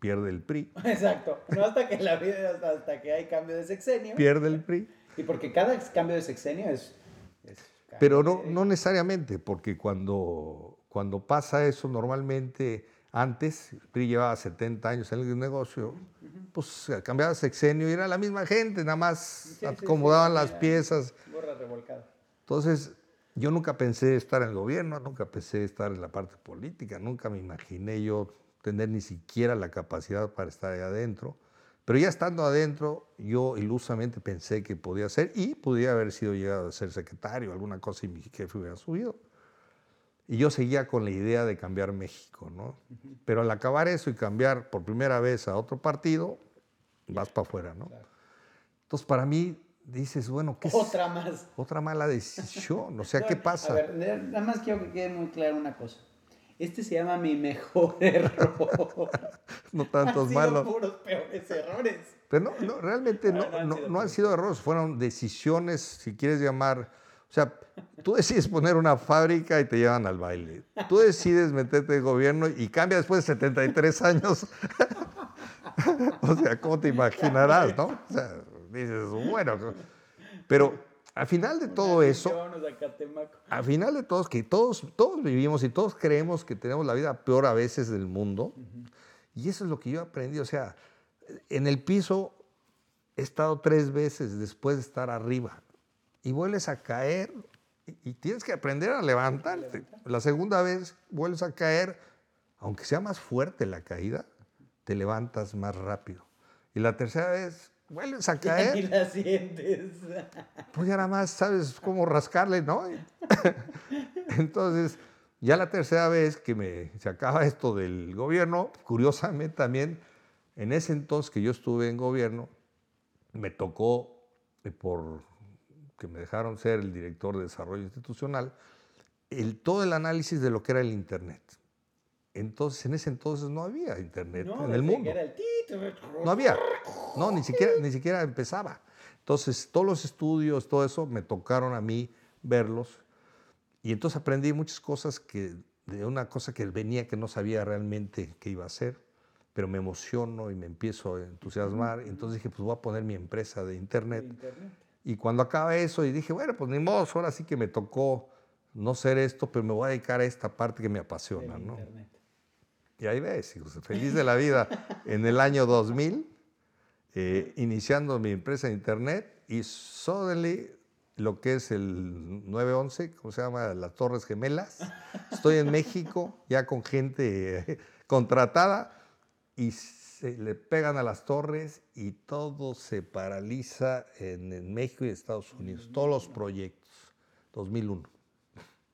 pierde el PRI. Exacto. No hasta que la vida, hasta, hasta que hay cambio de sexenio. Pierde el PRI. Y porque cada cambio de sexenio es. Pero no, no necesariamente, porque cuando, cuando pasa eso, normalmente antes, PRI llevaba 70 años en el negocio, pues cambiaba sexenio y era la misma gente, nada más sí, sí, acomodaban las piezas. Borra revolcada. Entonces, yo nunca pensé estar en el gobierno, nunca pensé estar en la parte política, nunca me imaginé yo tener ni siquiera la capacidad para estar ahí adentro. Pero ya estando adentro, yo ilusamente pensé que podía ser y podía haber sido llegado a ser secretario, alguna cosa y mi jefe hubiera subido. Y yo seguía con la idea de cambiar México, ¿no? Pero al acabar eso y cambiar por primera vez a otro partido, vas para afuera, ¿no? Entonces, para mí, dices, bueno, ¿qué es? Otra más. Otra mala decisión. O sea, ¿qué pasa? A ver, nada más quiero que quede muy clara una cosa. Este se llama mi mejor error. no tantos Han sido malos. puros peores errores. Pero no, no, realmente no, no han no, sido no han sido errores, fueron decisiones, si quieres llamar. O sea, tú decides poner una fábrica y te llevan al baile. Tú decides meterte en gobierno y cambia después de 73 años. o sea, ¿cómo te imaginarás, no? O sea, dices, bueno. Pero al final de todo eso, al final de todos, que todos, todos vivimos y todos creemos que tenemos la vida peor a veces del mundo. Y eso es lo que yo aprendí. O sea, en el piso he estado tres veces después de estar arriba. Y vuelves a caer y, y tienes que aprender a levantarte. La segunda vez vuelves a caer, aunque sea más fuerte la caída, te levantas más rápido. Y la tercera vez vuelves a caer. ni la sientes. Pues ya nada más sabes cómo rascarle, ¿no? Entonces, ya la tercera vez que me, se acaba esto del gobierno, curiosamente también, en ese entonces que yo estuve en gobierno, me tocó, eh, por que me dejaron ser el director de desarrollo institucional, el, todo el análisis de lo que era el Internet. Entonces, en ese entonces no había Internet No, en el mundo. era el No había. No, ni siquiera, ni siquiera empezaba. Entonces, todos los estudios, todo eso, me tocaron a mí verlos. Y entonces aprendí muchas cosas que, de una cosa que venía que no sabía realmente qué iba a hacer, pero me emociono y me empiezo a entusiasmar. Entonces dije, pues voy a poner mi empresa de internet. Internet. Y cuando acaba eso, y dije, bueno, pues ni modo, ahora sí que me tocó no ser esto, pero me voy a dedicar a esta parte que me apasiona, ¿no? internet. Y ahí ves, hijos, feliz de la vida en el año 2000, eh, iniciando mi empresa de internet y suddenly lo que es el 911, ¿cómo se llama? Las Torres Gemelas. Estoy en México ya con gente eh, contratada y se le pegan a las torres y todo se paraliza en, en México y Estados Unidos, todos los proyectos. 2001.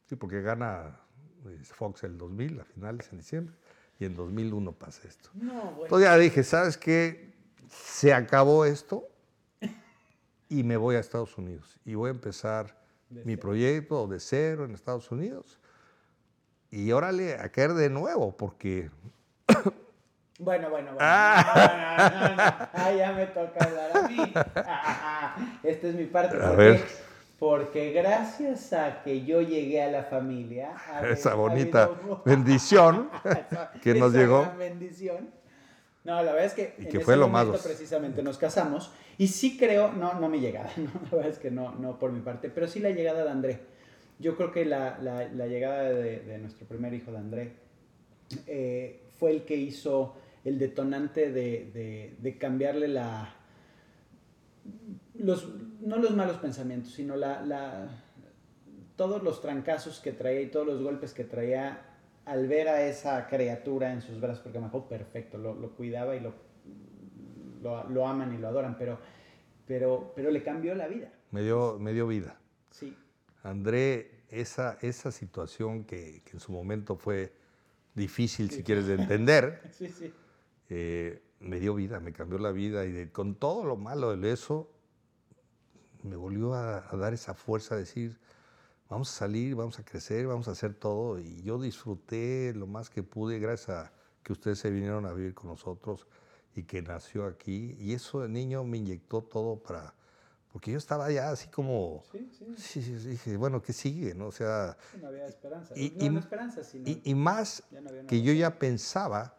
Sí, porque gana eh, Fox el 2000, a finales en diciembre, y en 2001 pasa esto. No, bueno. Entonces ya dije, ¿sabes qué? Se acabó esto y me voy a Estados Unidos y voy a empezar mi proyecto de cero en Estados Unidos. Y órale, a caer de nuevo, porque Bueno, bueno, bueno. Ah. No, no, no, no. Ah, ya me toca hablar a mí. Esta es mi parte. A ver. Porque gracias a que yo llegué a la familia. ha esa bonita bendición que nos esa llegó. gran bendición. No, la verdad es que, Y en que ese fue lo más- precisamente nos casamos y sí creo, no, no mi llegada, no, la verdad es que no, no por mi parte, pero sí la llegada de André. Yo creo que la, la- la llegada de, de nuestro primer hijo de André eh, fue el que hizo el detonante de, de- de cambiarle la, los, no los malos pensamientos, sino la, la- todos los trancazos que traía y todos los golpes que traía al ver a esa criatura en sus brazos, porque me acuerdo perfecto, lo, lo cuidaba y lo, lo, lo aman y lo adoran, pero, pero, pero le cambió la vida. me dio, me dio vida. Sí, André, esa, esa situación que, que en su momento fue difícil, si quieres, de entender, sí, sí. eh, me dio vida, me cambió la vida y de- con todo lo malo de eso, me volvió a, a dar esa fuerza de decir, vamos a salir, vamos a crecer, vamos a hacer todo. Y yo disfruté lo más que pude gracias a que ustedes se vinieron a vivir con nosotros y que nació aquí. Y eso de niño me inyectó todo para... Porque yo estaba ya así como... Sí, sí, Sí, dije, bueno, ¿qué sigue? No? O sea, no había esperanza. Y- no, y- no esperanza, sino y, y más no que yo ya pensaba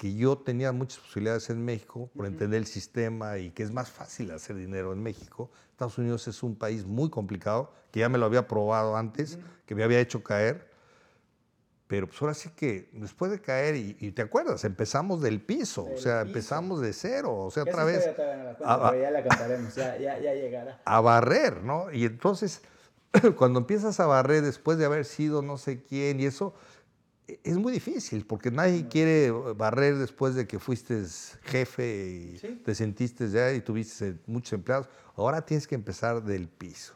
que yo tenía muchas posibilidades en México por Ujú. entender el sistema y que es más fácil hacer dinero en México. Estados Unidos es un país muy complicado, que ya me lo había probado antes, Ujú. que me había hecho caer. Pero pues ahora sí que después de caer, y, y te acuerdas, empezamos del piso, o Del sea, piso. empezamos de cero, o sea, otra vez la pero ya la contaremos, ya, ya, ya llegará. a barrer, ¿no? Y entonces, cuando empiezas a barrer después de haber sido no sé quién y eso, es muy difícil, porque nadie quiere barrer después de que fuiste jefe y Sí. te sentiste ya y tuviste muchos empleados. Ahora tienes que empezar del piso.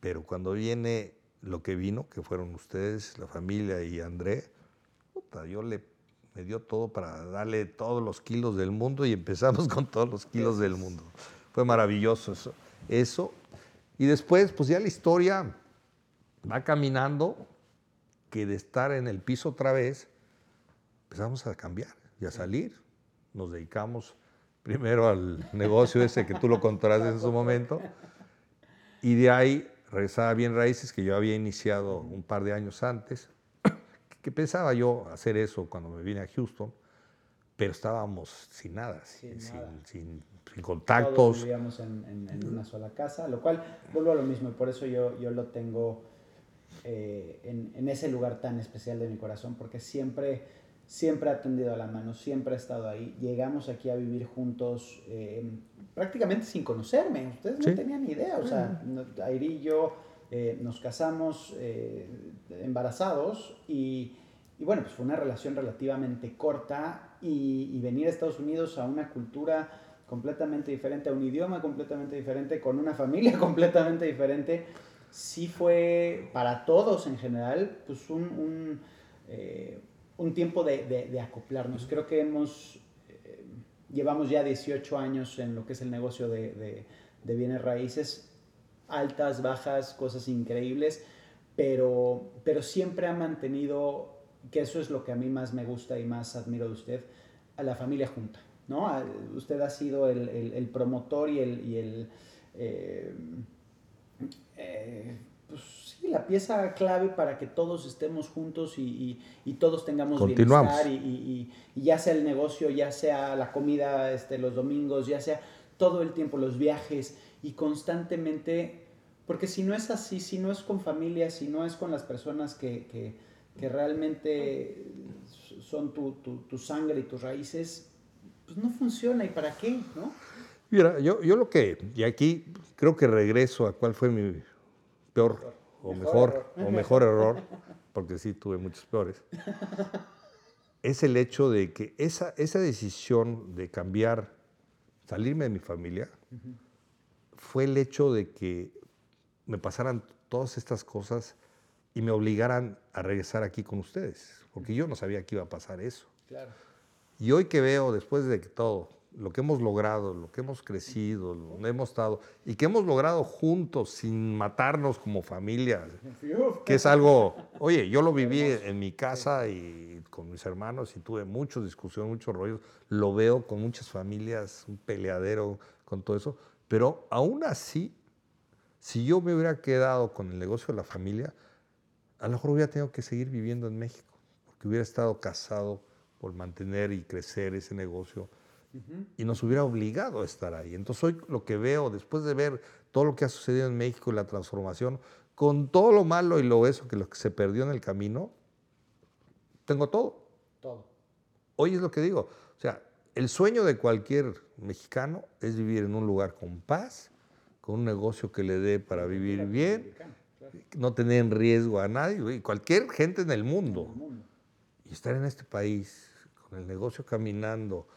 Pero cuando viene lo que vino, que fueron ustedes, la familia y André, puta, yo le me dio todo para darle todos los kilos del mundo y empezamos con todos los kilos del mundo. Fue maravilloso eso. eso. Y después, pues ya la historia va caminando, que de estar en el piso otra vez, empezamos a cambiar y a salir. Nos dedicamos primero al negocio ese que tú lo contarás en su momento. Y de ahí regresaba a Bien Raíces, que yo había iniciado un par de años antes, que pensaba yo hacer eso cuando me vine a Houston, pero estábamos sin nada, sin, Sin nada. sin- sin- sin Todos contactos. vivíamos en, en- en una sola casa, lo cual vuelvo a lo mismo y por eso yo, yo lo tengo eh, en, en ese lugar tan especial de mi corazón, porque siempre, siempre ha tendido a la mano, siempre ha estado ahí. Llegamos aquí a vivir juntos eh, prácticamente sin conocerme, ustedes Sí. no tenían ni idea, o sea, no- Airi y yo eh, nos casamos eh, embarazados y, y bueno, pues fue una relación relativamente corta y, y venir a Estados Unidos a una cultura completamente diferente, a un idioma completamente diferente, con una familia completamente diferente, sí fue para todos en general, pues un, un, eh, un tiempo de, de- de acoplarnos. Creo que hemos, eh, llevamos ya 18 años en lo que es el negocio de, de- bienes raíces, altas, bajas, cosas increíbles, pero, pero siempre ha mantenido, que eso es lo que a mí más me gusta y más admiro de usted, a la familia junta. ¿no? A- Usted ha sido el, el- el promotor y el... y el, eh, eh, pues sí, la pieza clave para que todos estemos juntos y, y- y todos tengamos Continuamos. bienestar y, y- y- y ya sea el negocio, ya sea la comida este, los domingos, ya sea todo el tiempo los viajes y constantemente, porque si no es así, si no es con familia, si no es con las personas que, que- que realmente son tu, tu- tu sangre y tus raíces, pues no funciona y para qué, ¿no? Mira, yo, yo lo que, y aquí creo que regreso a cuál fue mi peor o Mejor o mejor error, porque sí tuve muchos peores, es el hecho de que esa, esa decisión de cambiar, salirme de mi familia, fue el hecho de que me pasaran todas estas cosas y me obligaran a regresar aquí con ustedes, porque yo no sabía que iba a pasar eso. Claro. Y hoy que veo, después de que todo, lo que hemos logrado, lo que hemos crecido, donde hemos estado y que hemos logrado juntos sin matarnos como familia, que es algo, oye, yo lo viví en mi casa y con mis hermanos y tuve muchas discusiones, muchos rollos, lo veo con muchas familias, un peleadero con todo eso, pero aún así, si yo me hubiera quedado con el negocio de la familia, a lo mejor hubiera tenido que seguir viviendo en México, porque hubiera estado casado por mantener y crecer ese negocio y nos hubiera obligado a estar ahí. Entonces hoy lo que veo, después de ver todo lo que ha sucedido en México y la transformación, con todo lo malo y lo eso que, lo que se perdió en el camino, tengo todo. Todo. Hoy es lo que digo. O sea, el sueño de cualquier mexicano es vivir en un lugar con paz, con un negocio que le dé para vivir bien, no tener en riesgo a nadie, cualquier gente en el mundo. Y estar en este país, con el negocio caminando,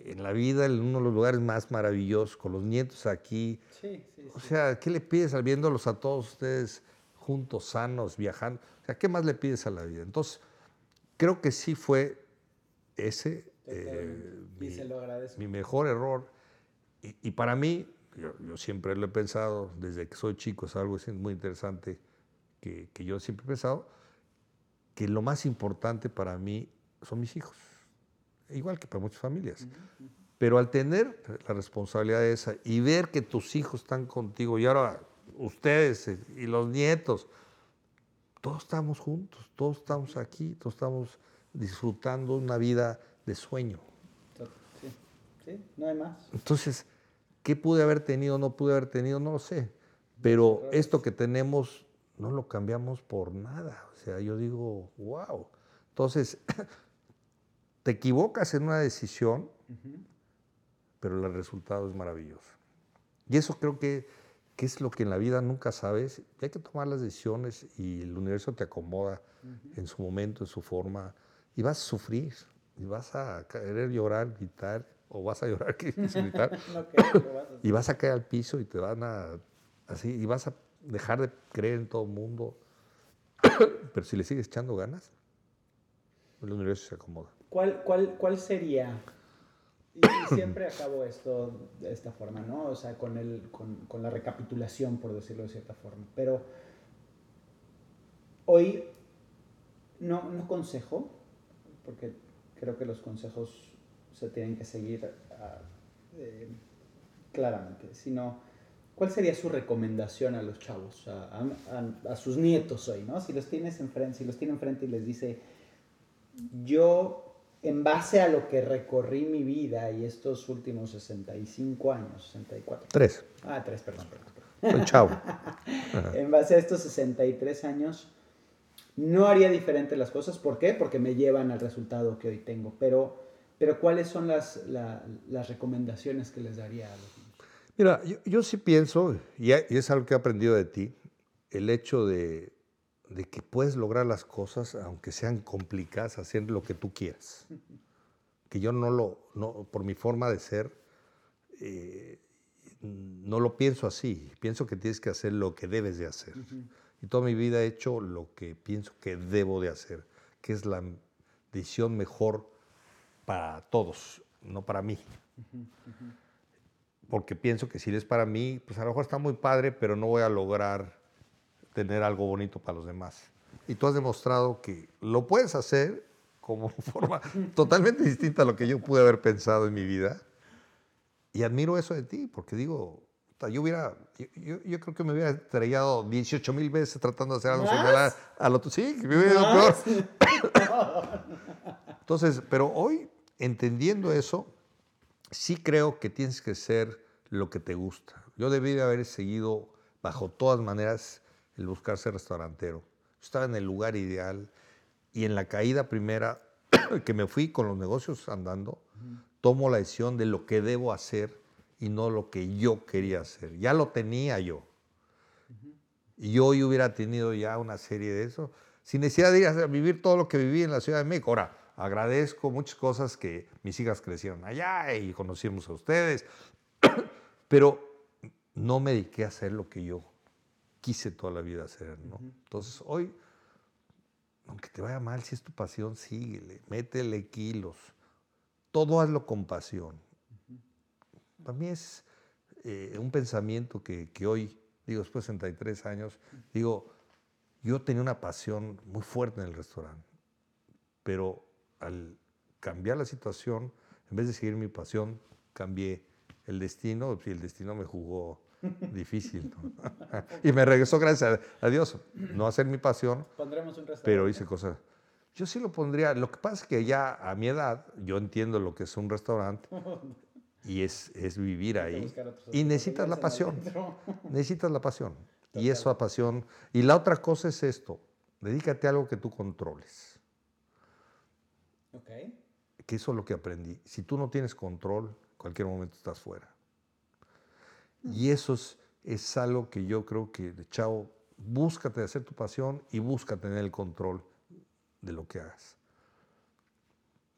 en la vida, en uno de los lugares más maravillosos, con los nietos aquí. Sí, sí, O sea, ¿qué le pides al viéndolos a todos ustedes juntos, sanos, viajando? O sea, ¿qué más le pides a la vida? Entonces, creo que sí fue ese eh, agradezco. mi mejor error. Y, y para mí, yo, yo, siempre lo he pensado, desde que soy chico, es algo muy interesante que, que yo siempre he pensado, que lo más importante para mí son mis hijos igual que para muchas familias. Pero al tener la responsabilidad de esa y ver que tus hijos están contigo y ahora ustedes y los nietos, todos estamos juntos, todos estamos aquí, todos estamos disfrutando una vida de sueño. Sí, sí, no hay más. Entonces, ¿qué pude haber tenido, no pude haber tenido? No lo sé. Pero esto que tenemos no lo cambiamos por nada. O sea, yo digo, wow. Entonces, te equivocas en una decisión, uh -huh. pero el resultado es maravilloso. Y eso creo que, que, es lo que en la vida nunca sabes. Y hay que tomar las decisiones y el universo te acomoda uh -huh. en su momento, en su forma, y vas a sufrir, y vas a querer llorar, gritar, o vas a llorar, gritar, no creo, vas y vas a caer al piso y te van a, así, y vas a dejar de creer en todo el mundo. pero si le sigues echando ganas, el universo se acomoda. ¿Cuál, cuál, cuál sería? Y, siempre acabo esto de esta forma, ¿no? O sea, con, el, con, con, la recapitulación, por decirlo de cierta forma. Pero hoy no, no consejo, porque creo que los consejos se tienen que seguir uh, eh, claramente, sino ¿cuál sería su recomendación a los chavos, a, a, a, sus nietos hoy, ¿no? Si los tienes enfrente, si los tiene enfrente y les dice, yo en base a lo que recorrí mi vida y estos últimos 65 años, 64. Tres. Ah, tres, perdón. perdón, chao. en base a estos 63 años, no haría diferente las cosas. ¿Por qué? Porque me llevan al resultado que hoy tengo. Pero, pero ¿cuáles son las, la, las recomendaciones que les daría a los niños? Mira, yo, yo sí pienso, y es algo que he aprendido de ti, el hecho de, de que puedes lograr las cosas, aunque sean complicadas, hacer lo que tú quieras. Que yo no lo, no, por mi forma de ser, eh, no lo pienso así. Pienso que tienes que hacer lo que debes de hacer. Uh -huh. Y toda mi vida he hecho lo que pienso que debo de hacer, que es la decisión mejor para todos, no para mí. Uh -huh. Porque pienso que si es para mí, pues a lo mejor está muy padre, pero no voy a lograr tener algo bonito para los demás. Y tú has demostrado que lo puedes hacer como forma totalmente distinta a lo que yo pude haber pensado en mi vida. Y admiro eso de ti, porque digo, yo hubiera, yo, yo creo que me hubiera estrellado 18 mil veces tratando de hacer algo similar al otro. Sí, que me hubiera ido peor. Entonces, pero hoy, entendiendo eso, sí creo que tienes que ser lo que te gusta. Yo debí de haber seguido, bajo todas maneras, el buscarse restaurantero. Estaba en el lugar ideal y en la caída primera que me fui con los negocios andando, tomo la decisión de lo que debo hacer y no lo que yo quería hacer. Ya lo tenía yo. Y yo hoy hubiera tenido ya una serie de eso, sin necesidad de ir a vivir todo lo que viví en la Ciudad de México. Ahora, agradezco muchas cosas que mis hijas crecieron allá y conocimos a ustedes, pero no me dediqué a hacer lo que yo quise toda la vida hacer, ¿no? Uh -huh. Entonces, hoy, aunque te vaya mal, si es tu pasión, síguele, métele kilos. Todo hazlo con pasión. Uh -huh. Para mí es eh, un pensamiento que, que, hoy, digo, después de 63 años, digo, yo tenía una pasión muy fuerte en el restaurante, pero al cambiar la situación, en vez de seguir mi pasión, cambié el destino y el destino me jugó difícil. y me regresó, gracias a, Dios, no hacer mi pasión, pero hice cosas. Yo sí lo pondría. Lo que pasa es que ya a mi edad, yo entiendo lo que es un restaurante y es, es vivir ahí. Y necesitas la pasión. necesitas la pasión. Y eso pasión. Y la otra cosa es esto. Dedícate a algo que tú controles. Ok. Que eso es lo que aprendí. Si tú no tienes control, cualquier momento estás fuera. Y eso es, es algo que yo creo que, chao, búscate hacer tu pasión y búscate tener el control de lo que hagas.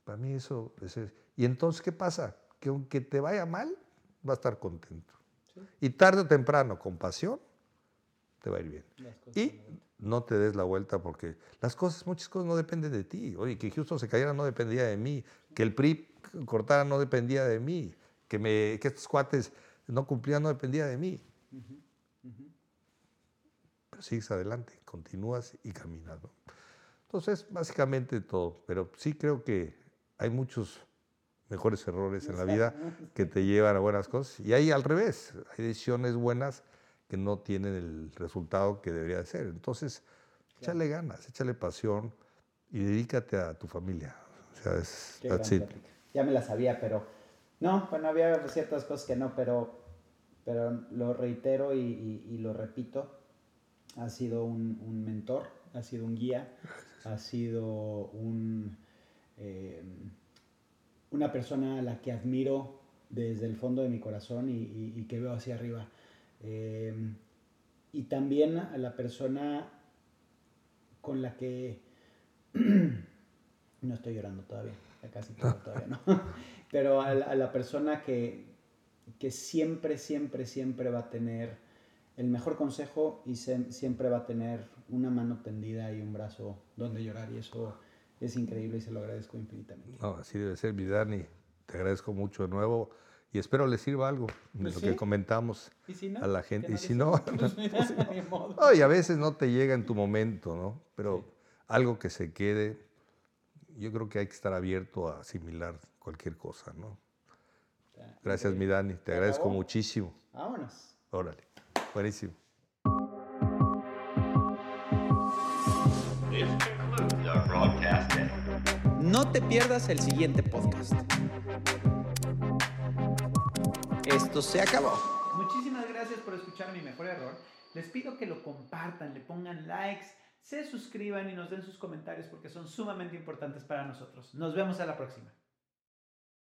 Para mí eso es... Y entonces, ¿qué pasa? Que aunque te vaya mal, va a estar contento. Y tarde o temprano, con pasión, te va a ir bien. Y no te des la vuelta porque las cosas, muchas cosas no dependen de ti. Oye, que Houston se cayera no dependía de mí, que el PRI cortara no dependía de mí, que, me, que estos cuates no cumplían no dependía de mí. Pero sigues adelante, continúas y caminas. Entonces, básicamente todo. Pero sí creo que hay muchos mejores errores en la vida que te llevan a buenas cosas. Y hay al revés, hay decisiones buenas que no tienen el resultado que debería de ser. Entonces, échale ganas, échale pasión y dedícate a tu familia. O sea, es, Ya me la sabía, pero no, bueno, había ciertas cosas que no, pero, pero lo reitero y, lo repito. Ha sido un, mentor, ha sido un guía, ha sido un, eh, una persona a la que admiro desde el fondo de mi corazón y que veo hacia arriba. Em, y también a la persona con la que... no estoy llorando todavía, casi todavía no. Pero a la, persona que, que siempre, siempre, siempre va a tener el mejor consejo y siempre va a tener una mano tendida y un brazo donde llorar. Y eso es increíble y se lo agradezco infinitamente. No, así debe ser, mi Dani. Te agradezco mucho de nuevo y espero les sirva algo de pues lo que comentamos a la gente. Y si no, pues, y a veces no te llega en tu momento, ¿no? Pero algo que se quede, yo creo que hay que estar abierto a asimilar cualquier cosa, ¿no? Gracias, mi Dani, te agradezco muchísimo. Vámonos. Órale, buenísimo. No te pierdas el siguiente podcast. Esto se acabó. Muchísimas gracias por escuchar mi mejor error. Les pido que lo compartan, le pongan likes, se suscriban y nos den sus comentarios porque son sumamente importantes para nosotros. Nos vemos a la próxima.